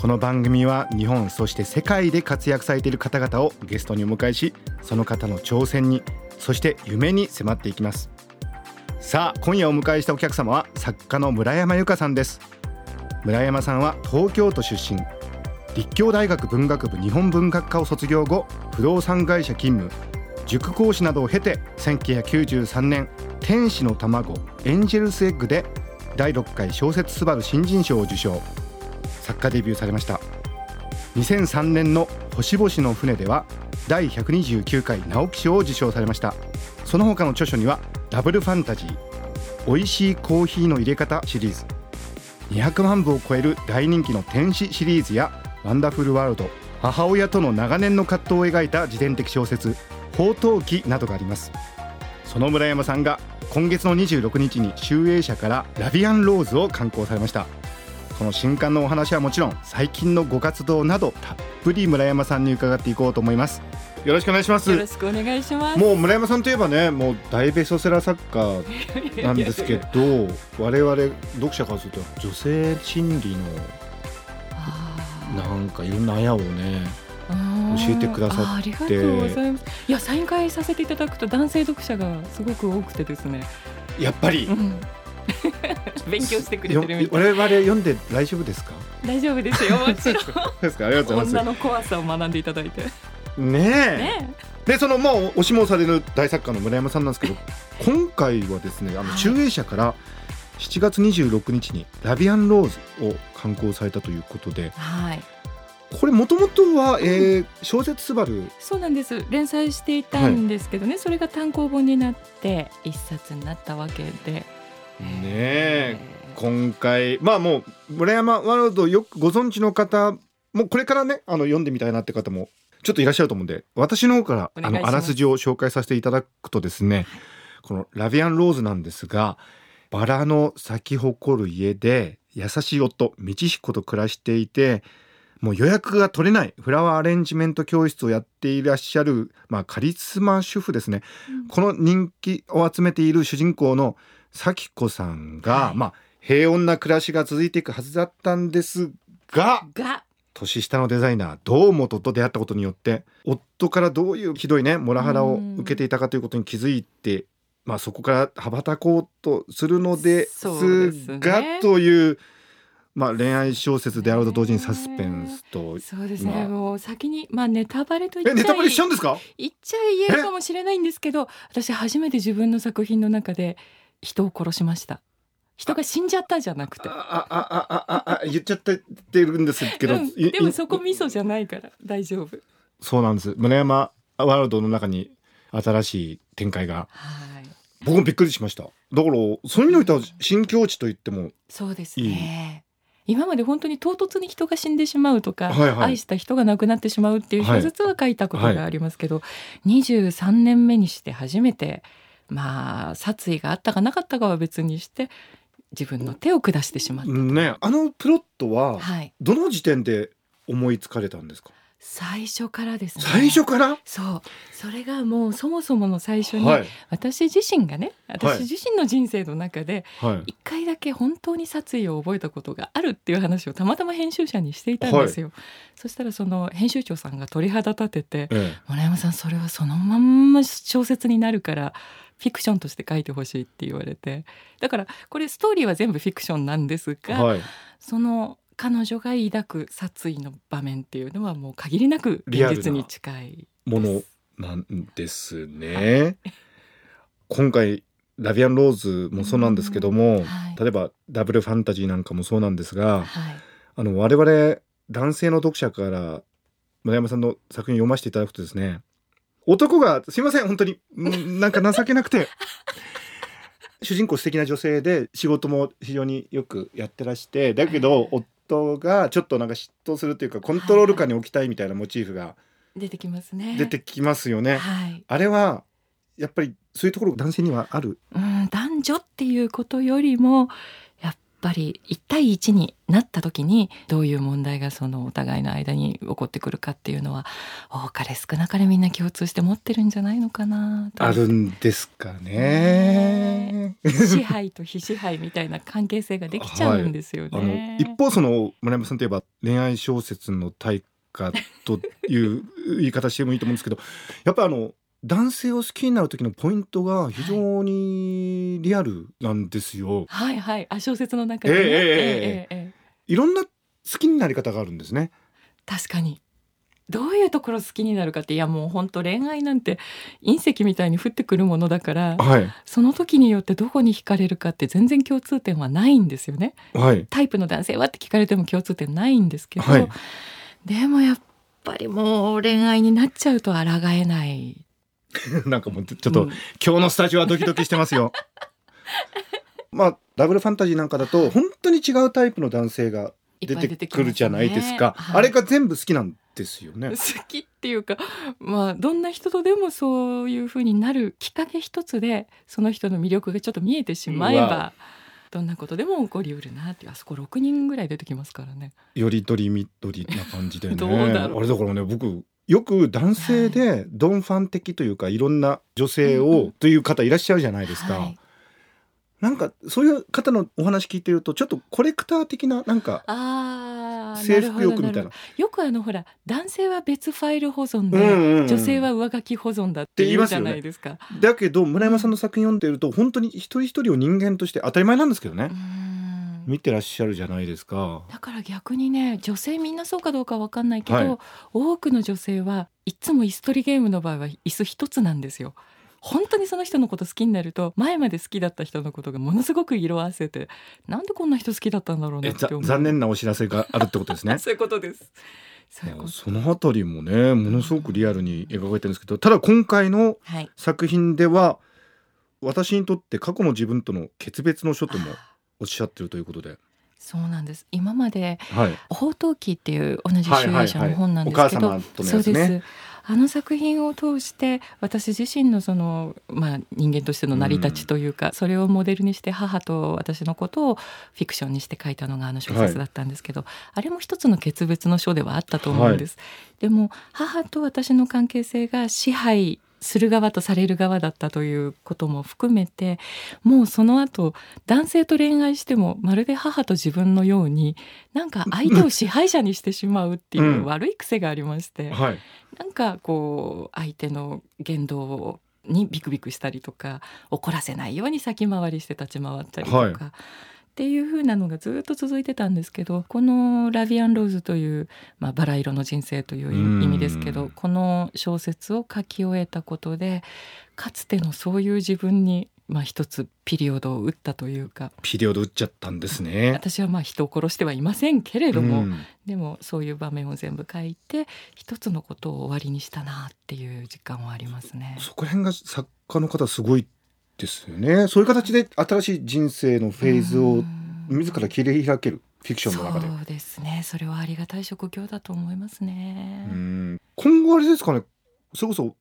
この番組は日本そして世界で活躍されている方々をゲストにお迎えしその方の挑戦にそして夢に迫っていきます。さあ今夜お迎えしたお客様は作家の村山由佳さんです。村山さんは東京都出身。立教大学文学部日本文学科を卒業後不動産会社勤務。塾講師などを経て1993年「天使の卵エンジェルスエッグ」で第6回小説すばる新人賞を受賞。作家デビューされました。2003年の「星々の船」では第129回直木賞を受賞されました。その他の著書にはダブルファンタジー美味しいコーヒーの入れ方シリーズ200万部を超える大人気の天使シリーズやワンダフルワールド母親との長年の葛藤を描いた自伝的小説宝刀記などがあります。その村山さんが今月の26日に集英社からラビアンローズを刊行されました。この新刊のお話はもちろん最近のご活動などたっぷり村山さんに伺っていこうと思います。よろしくお願いします。よろしくお願いします。もう村山さんといえばねもう大ベストセラー作家なんですけど 我々読者からすると女性心理のなんかいろんなあやをね教えてくださって。ありがとうございます。いやサイン会させていただくと男性読者がすごく多くてですね。やっぱり、うん勉強してくれてるみたい。我々読んで大丈夫ですか？大丈夫ですよ。もちろんですか？ありがとうござい女の怖さを学んでいただいて。ますねえ。ねでそのまあ推しもされる大作家の村山さんなんですけど今回はですねあのはい。集英社から7月26日に「ラビアンローズ」を刊行されたということではい。これもともとは、えー小説すばるそうなんです。連載していたんですけどね、それが単行本になって一冊になったわけでねえ今回。まあもう村山ワールドよくご存知の方もうこれからねあの読んでみたいなって方もちょっといらっしゃると思うんで私の方からあのあらすじを紹介させていただくとですねこのラビアンローズなんですがバラの咲き誇る家で優しい夫道彦と暮らしていてもう予約が取れないフラワーアレンジメント教室をやっていらっしゃる、まあ、カリスマ主婦ですね、この人気を集めている主人公の咲子さんが、はい。まあ平穏な暮らしが続いていくはずだったんですがが年下のデザイナー堂本と出会ったことによって夫からどういうひどいねモラハラを受けていたかということに気づいて、まあ、そこから羽ばたこうとするのですがね。という、まあ、恋愛小説であると同時にサスペンスと。そうですね、まあもう先にまあネタバレと言っちゃいえネタバレしちゃうんですか？言っちゃ言えるかもしれないんですけど私初めて自分の作品の中で人を殺しました。人が死んじゃったじゃなくて。ああああああ言っちゃってるんですけど、うん。いでもそこ味噌じゃないから。大丈夫。そうなんです。村山ワールドの中に新しい展開が。はい。僕もびっくりしました。だからそういう意味においては新境地と言ってもそうですね。今まで本当に唐突に人が死んでしまうとか、はいはい。愛した人が亡くなってしまうっていう小説は書いたことがありますけど、23年目にして初めてまあ殺意があったかなかったかは別にして自分の手を下してしまった、ねあのプロットははい。どの時点で思いつかれたんですか？最初からですね。最初から？そう。それがもうそもそもの最初に、はい。私自身がねはい。私自身の人生の中ではい。一回だけ本当に殺意を覚えたことがあるっていう話をたまたま編集者にしていたんですよ、そしたらその編集長さんが鳥肌立ててえ「村山さんそれはそのまんま小説になるからフィクションとして書いてほしい」って言われて。だからこれストーリーは全部フィクションなんですが、えはい。その彼女が抱く殺意の場面っていうのはもう限りなく現実に近いものなんですね。今回ラビアンローズもそうなんですけども、はい。例えばダブルファンタジーなんかもそうなんですが、はい。あの我々男性の読者から村山さんの作品を読ませていただくとですね男がすいません本当に。うんなんか情けなくて。主人公素敵な女性で仕事も非常によくやってらしてだけど、お人がちょっとなんか嫉妬するというかコントロール下に置きたいみたいなモチーフが出てきますね。出てきますよね。はい。あれはやっぱりそういうところ男性にはある？うん、男女っていうことよりもぱり1対1になった時にどういう問題がそのお互いの間に起こってくるかっていうのは多かれ少なかれみんな共通して持ってるんじゃないのかなとあるんですかね。支配と非支配みたいな関係性ができちゃうんですよあのね。一方その村山さんといえば恋愛小説の大家という言い方してもいいと思うんですけどやっぱあの男性を好きになる時のポイントが非常にリアルなんですよ。はい、はい、はい、あ小説の中で、ね、えー、えー、えー、え。いろんな好きになり方があるんですね。確かに。どういうところ好きになるかっていやもう本当恋愛なんて隕石みたいに降ってくるものだから、はい、その時によってどこに惹かれるかって全然共通点はないんですよね。はい、タイプの男性はって聞かれても共通点ないんですけど、はい、でもやっぱりもう恋愛になっちゃうと抗えない。なんかもうちょっと、うん今日のスタジオはドキドキしてますよ。まあダブルファンタジーなんかだと本当に違うタイプの男性が出てくるじゃないですか。はいあれが全部好きなんですよね。好きっていうかまあどんな人とでもそういう風になるきっかけ一つでその人の魅力がちょっと見えてしまえばどんなことでも起こりうるなっていうあそこ6人ぐらい出てきますからね。よりどりみどりな感じでね。あれだからね僕よく男性でドンファン的というかいろんな女性をという方いらっしゃるじゃないですか。はい。なんかそういう方のお話聞いてるとちょっとコレクター的ななんかあー征服欲みたいなよくあのほら男性は別ファイル保存で、うんうんうん。女性は上書き保存だって言うじゃないですか。だけど村山さんの作品読んでると本当に一人一人を人間として当たり前なんですけどね。う、ん見てらっしゃるじゃないですか。だから逆にね女性みんなそうかどうかわかんないけど、はい多くの女性はいつも椅子取りゲームの場合は椅子一つなんですよ。本当にその人のこと好きになると前まで好きだった人のことがものすごく色あせてなんでこんな人好きだったんだろうなえざって残念なお知らせがあるってことですね。そういうことですそのあたりもねものすごくリアルに描かれてるんですけどただ今回のはい作品では私にとって過去の自分との決別の書ともおっしゃってるということで、そうなんです。今まではい、宝刀記っていう同じ集英社の本なんですけど、そうです。あの作品を通して私自身のその、まあ、人間としての成り立ちというか、それをモデルにして母と私のことをフィクションにして書いたのがあの小説だったんですけど、あれも一つの決別の書ではあったと思うんです。でも母と私の関係性が支配する側とされる側だったということも含めてもうその後男性と恋愛してもまるで母と自分のようになんか相手を支配者にしてしまうっていううん悪い癖がありまして、はい、なんかこう相手の言動にビクビクしたりとか怒らせないように先回りして立ち回ったりとか。はいっていう風なのがずっと続いてたんですけどこの「ラビアン・ローズ」という、まあ、バラ色の人生という意味ですけうんどこの小説を書き終えたことでかつてのそういう自分に、まあ、一つピリオドを打ったというかピリオド打っちゃったんですね。私はまあ人を殺してはいませんけれども、うんでもそういう場面を全部書いて一つのことを終わりにしたなっていう実感はありますね。そこら辺が作家の方すごいですよね。そういう形で新しい人生のフェーズをうん自ら切り開けるフィクションの中で。そうですねそれはありがたい職業だと思いますね。うん今後あれですかねそれこそ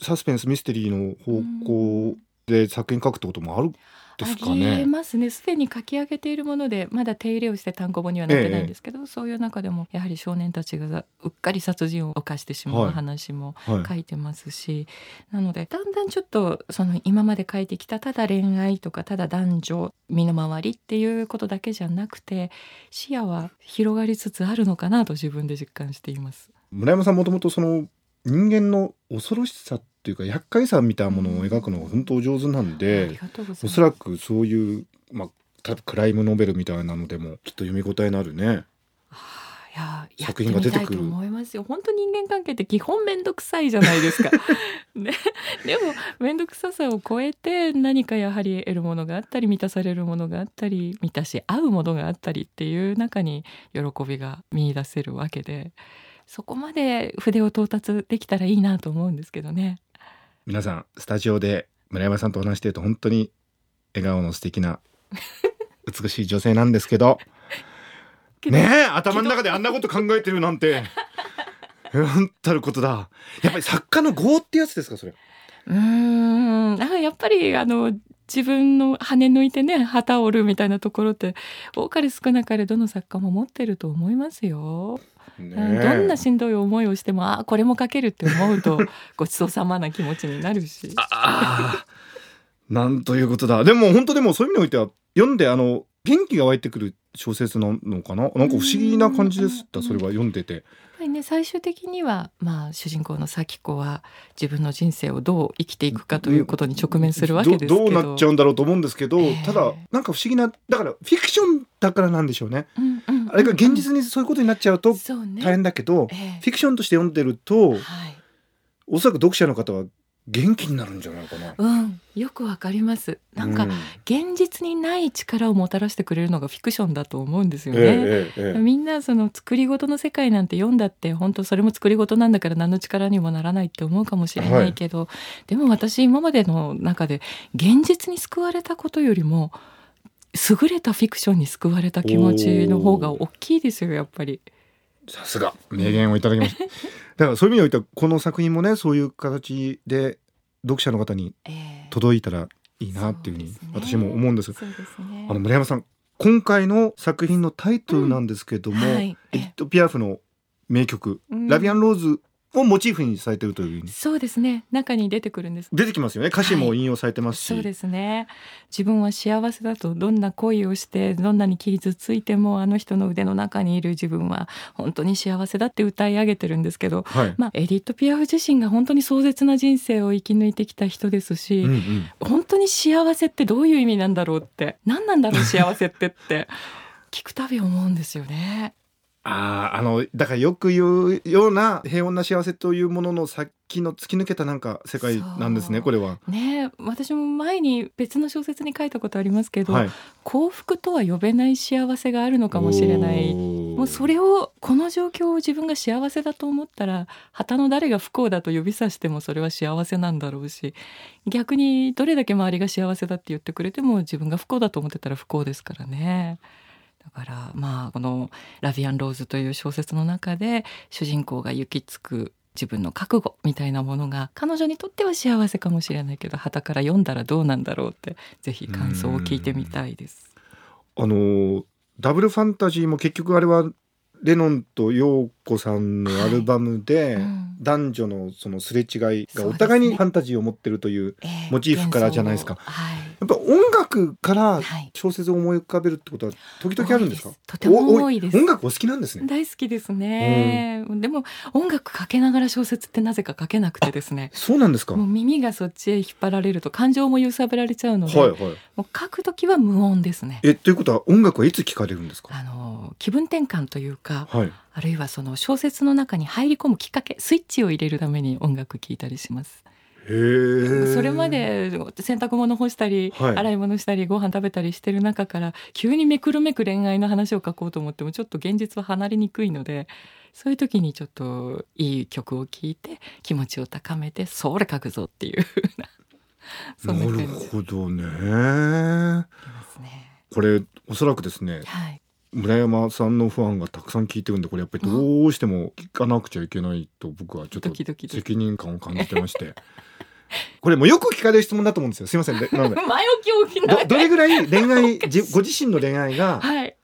サスペンスミステリーの方向で作品書くってこともあるんですかありえね。ますねすでに書き上げているものでまだ手入れをして単行本にはなってないんですけど、そういう中でもやはり少年たちがうっかり殺人を犯してしまうはい話もはい書いてますし、なのでだんだんちょっとその今まで書いてきたただ恋愛とかただ男女身の回りっていうことだけじゃなくて視野は広がりつつあるのかなと自分で実感しています。村山さんもともとその人間の恐ろしさっていうか厄介さみたいなものを描くのが本当お上手なんあでおそらくそういうまあクライムノベルみたいなのでもきっと読み応えのあるね。いやや作品が出てくる。思いますよ。本当人間関係って基本面倒くさいじゃないですか、ね、でも面倒くささを超えて何かやはり得るものがあったり満たされるものがあったり満たし合うものがあったりっていう中に喜びが見出せるわけでそこまで筆を到達できたらいいなと思うんですけどね皆さんスタジオで村山さんとお話していると本当に笑顔の素敵な 美しい女性なんですけどねえ頭の中であんなこと考えてるなんて。なんたることだ。やっぱり作家の業ってやつですかそれ。うーん。なんかやっぱりあの自分の羽抜いてね旗を折るみたいなところって多かれ少なかれどの作家も持ってると思いますよ。ねうんどんなしんどい思いをしてもあこれも書けるって思うと ごちそうさまな気持ちになるし。ああなんということだ。でも本当でもそういう意味においては読んであの元気が湧いてくる小説なのかな？なんか不思議な感じでしたうん。それは読んでて。ね最終的には、まあ、主人公の咲子は自分の人生をどう生きていくかということに直面するわけですけど、どどうなっちゃうんだろうと思うんですけど、ええ。ただなんか不思議なだからフィクションだからなんでしょうね、うんうんうんあれが現実にそういうことになっちゃうと大変だけど、ええフィクションとして読んでるとはいおそらく読者の方は元気になるんじゃないかな。うん、よくわかります。なんか、う現実にない力をもたらしてくれるのがフィクションだと思うんですよね。えええみんなその作り事の世界なんて読んだって本当それも作り事なんだから何の力にもならないって思うかもしれないけど、でも私今までの中で現実に救われたことよりも優れたフィクションに救われた気持ちの方が大きいですよやっぱり。さすが名言をいただきました。だからそういう意味においてはこの作品もねそういう形で読者の方にええ届いたらいいなっていうふうに私も思うんです。そうですね。あの村山さん今回の作品のタイトルなんですけども、うんはいエディット・ピアフの名曲「うんラビアン・ローズ」をモチーフにされてるというそうですね。中に出てくるんです。出てきますよね。歌詞も引用されてますし、そうですね。自分は幸せだとどんな恋をしてどんなに傷ついてもあの人の腕の中にいる自分は本当に幸せだって歌い上げてるんですけど、はい、まあ、エディット・ピアフ自身が本当に壮絶な人生を生き抜いてきた人ですし、うんうん。本当に幸せってどういう意味なんだろうって。何なんだろう幸せってって。聞くたび思うんですよね。あああのだからよく言うような平穏な幸せというものの先の突き抜けたなんか世界なんですねこれは。ねえ私も前に別の小説に書いたことありますけど、はい、幸福とは呼べない幸せがあるのかもしれないもうそれをこの状況を自分が幸せだと思ったら旗の誰が不幸だと指さしてもそれは幸せなんだろうし逆にどれだけ周りが幸せだって言ってくれても自分が不幸だと思ってたら不幸ですからね。だからまあこの「ラビアン・ローズ」という小説の中で主人公が行き着く自分の覚悟みたいなものが彼女にとっては幸せかもしれないけど旗から読んだらどうなんだろうってぜひ感想を聞いてみたいです。あのダブルファンタジーも結局あれはレノンとヨーコさんのアルバムで、うん。男女のそのすれ違いがお互いにファンタジーを持ってるというええモチーフからじゃないですか。はい。やっぱ音楽からはい。小説を思い浮かべるってことは時々あるんですか？す。とても多いです。お音楽お好きなんですね。大好きですね、でも音楽かけながら小説ってなぜか書けなくてですね。そうなんですか。もう耳がそっちへ引っ張られると感情も揺さぶられちゃうので、はいはい。もう書くときは無音ですね。えということは音楽はいつ聴かれるんですか？あの気分転換というかはい。あるいはその小説の中に入り込むきっかけスイッチを入れるために音楽聴いたりします。それまで洗濯物干したり、はい。洗い物したりご飯食べたりしてる中から急にめくるめく恋愛の話を書こうと思ってもちょっと現実は離れにくいのでそういう時にちょっといい曲を聴いて気持ちを高めてそれ書くぞっていう風な そんななる感じですほどねね。これおそらくですねはい、村山さんのファンがたくさん聞いてるんでこれやっぱりどうしても聞かなくちゃいけないと僕はちょっと責任感を感じてまして。これもうよく聞かれる質問だと思うんですよ。すいません。でなので。前置き大きなどどれぐらい 恋愛じご自身の恋愛がはい。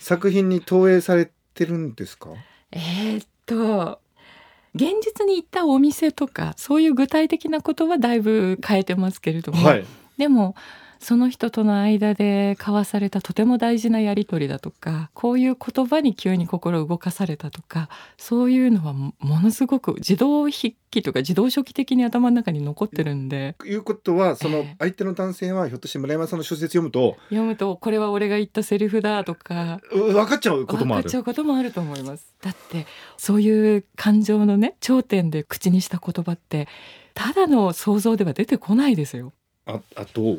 作品に投影されてるんですか？えーっと現実に行ったお店とかそういう具体的なことはだいぶ変えてますけれども、はい。でもその人との間で交わされたとても大事なやり取りだとかこういう言葉に急に心動かされたとかそういうのはもものすごく自動筆記とか自動書記的に頭の中に残ってるんで。ということはそのええ。相手の男性はひょっとして村山さんの小説読むと？読むとこれは俺が言ったセリフだとか。う分かっちゃうこともある。分かっちゃうこともあると思います。だってそういう感情のね頂点で口にした言葉ってただの想像では出てこないですよ。ああと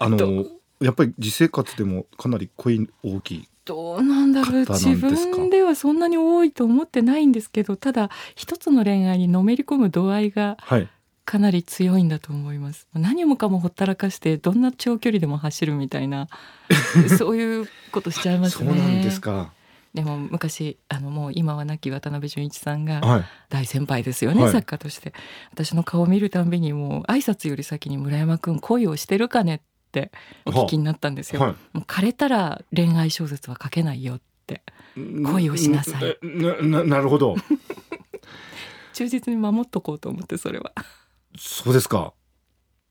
あのやっぱり実生活でもかなり恋大きいどうなんだろう。自分ではそんなに多いと思ってないんですけどただ一つの恋愛にのめり込む度合いがはい。かなり強いんだと思います。何もかもほったらかしてどんな長距離でも走るみたいな。そういうことしちゃいますね。そうなんですかでも昔あのもう今は亡き渡辺淳一さんがはい。大先輩ですよね、はい。作家として。私の顔を見るたんびにもう挨拶より先に村山くん恋をしてるかねってお聞きになったんですよ、はもう枯れたら恋愛小説は書けないよってい恋をしなさい。なななるほど。忠実に守っとこうと思ってそれは。そうですか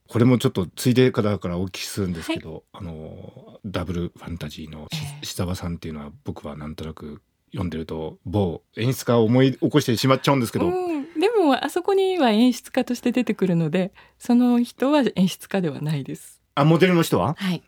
これもちょっとついでからからお聞きするんですけど、あのダブルファンタジーの志沢さんっていうのは僕はなんとなく読んでると某演出家を思い起こしてしまっちゃうんですけど、うん、でもあそこには演出家として出てくるのでその人は演出家ではないです。あモデルの人は？はい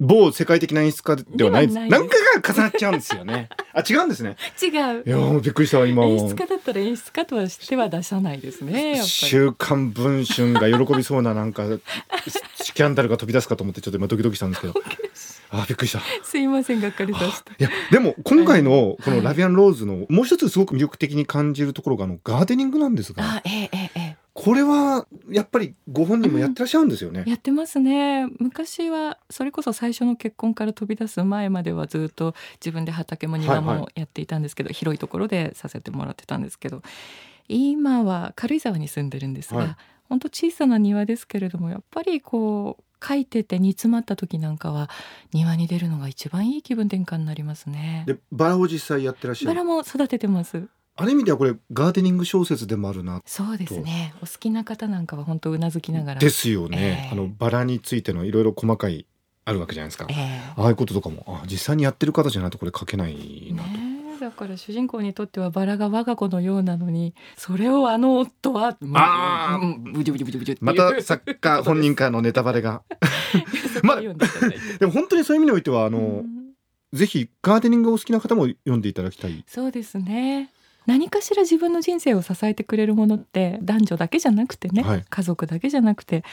某世界的な演出家ではないです。ではない。なんかが重なっちゃうんですよね。あ違うんですね。違う。いやーびっくりしたわ今演出家だったら演出家とはしては出さないですね週刊文春が喜びそうななんか スキャンダルが飛び出すかと思ってちょっと今ドキドキしたんですけど。あびっくりした。すいませんがっかりさせて。いやでも今回のこはい。のラビアンローズのもう一つすごく魅力的に感じるところがあのガーデニングなんですが。あえええええこれはやっぱりご本人もやってらっしゃるんですよねえ。やってますね昔はそれこそ最初の結婚から飛び出す前まではずっと自分で畑も庭はいはもやっていたんですけど、広いところでさせてもらってたんですけど今は軽井沢に住んでるんですが、はい本当小さな庭ですけれどもやっぱりこう書いてて煮詰まった時なんかは庭に出るのが一番いい気分転換になりますね。でバラを実際やってらっしゃバるラも育ててます。ある意味ではこれガーデニング小説でもあるなそうですね。お好きな方なんかは本当うなずきながら。ですよね、ええあのバラについてのいろいろ細かいあるわけじゃないですか、ええああいうこととかもあ実際にやってる方じゃないとこれ書けないなと、ねえだから主人公にとってはバラが我が子のようなのにそれをあの夫はあブジュブジュブジュブジュってまた作家本人からのネタバレがそこを読んでも本当にそういう意味においてはあの、ぜひガーデニングをお好きな方も読んでいただきたいそうですね何かしら自分の人生を支えてくれるものって男女だけじゃなくてね、はい。家族だけじゃなくて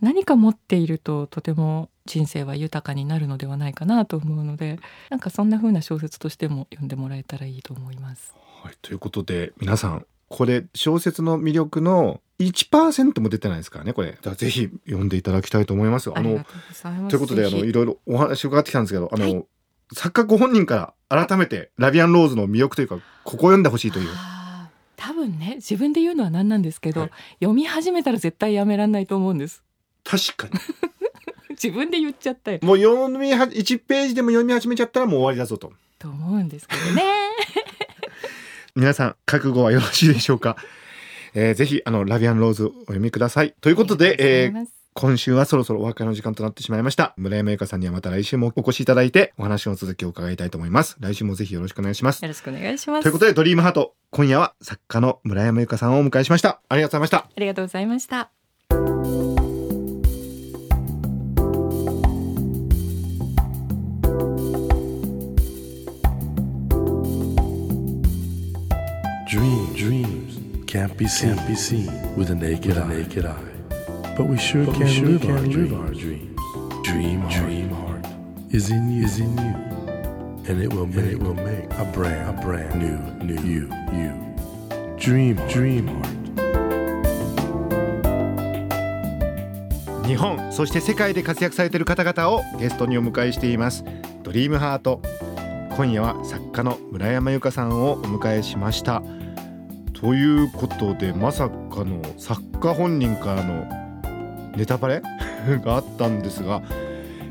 何か持っているととても人生は豊かになるのではないかなと思うのでなんかそんな風な小説としても読んでもらえたらいいと思います。はい、ということで皆さんこれ小説の魅力の1%も出てないですからねこれ。ぜひ読んでいただきたいと思います。あのありがとうございます。ということであのいろいろお話伺ってきたんですけどあの、はい。作家ご本人から改めてラビアンローズの魅力というかここを読んでほしいという。多分ね自分で言うのは何なんですけど、はい。読み始めたら絶対やめらんないと思うんです。確かに。自分で言っちゃったよ。もう読みは1ページでも読み始めちゃったらもう終わりだぞと。と思うんですけどね。皆さん覚悟はよろしいでしょうか、えーぜひあのラビアンローズをお読みください。ということで、えー今週はそろそろお別れの時間となってしまいました。村山由佳さんにはまた来週もお越しいただいて、お話の続きを伺いたいと思います。来週もぜひよろしくお願いします。よろしくお願いしますということで、ドリームハート、今夜は作家の村山由佳さんをお迎えしました。ありがとうございました。ありがとうございました。Dream, dreams can't be seen, can't be seen with a naked, eye. naked eye. But we sure can, sure live, can our live dreams. our dreams. Dream, heart, dream heart is in you, is in you, and it will make, it will make a brand, a brand new, new you, you. Dream, dream heart. 日本、そして世界で活躍されている方々をゲストにお迎えしています。ドリームハート。今夜は作家の村山由佳さんをお迎えしました。ということで、まさかの作家本人からのネタバレ？があったんですが、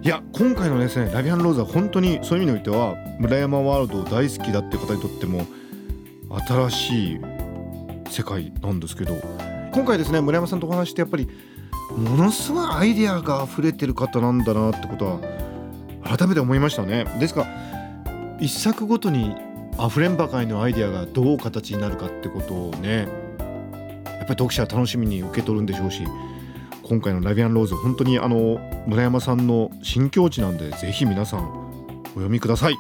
いや、今回のですね、ラビアンローズは本当にそういう意味においては、村山ワールド大好きだって方にとっても、新しい世界なんですけど、今回ですね、村山さんとお話して、やっぱり、ものすごいアイデアが溢れてる方なんだなってことは改めて思いましたね。ですから一作ごとに溢れんばかりのアイデアがどう形になるかってことをねやっぱり読者は楽しみに受け取るんでしょうし今回の「ラビアンローズ」本当にあの村山さんの新境地なんでぜひ皆さんお読みください。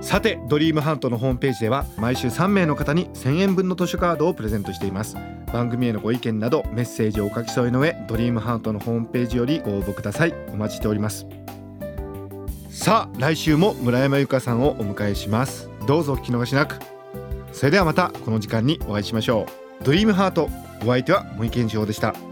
さてドリームハントのホームページでは毎週3名の方に1000円分の図書カードをプレゼントしています。番組へのご意見などメッセージをお書き添えの上ドリームハートのホームページよりご応募ください。お待ちしております。さあ来週も村山由佳さんをお迎えします。どうぞお聞き逃しなく。それではまたこの時間にお会いしましょう。ドリームハートお相手は森健一郎でした。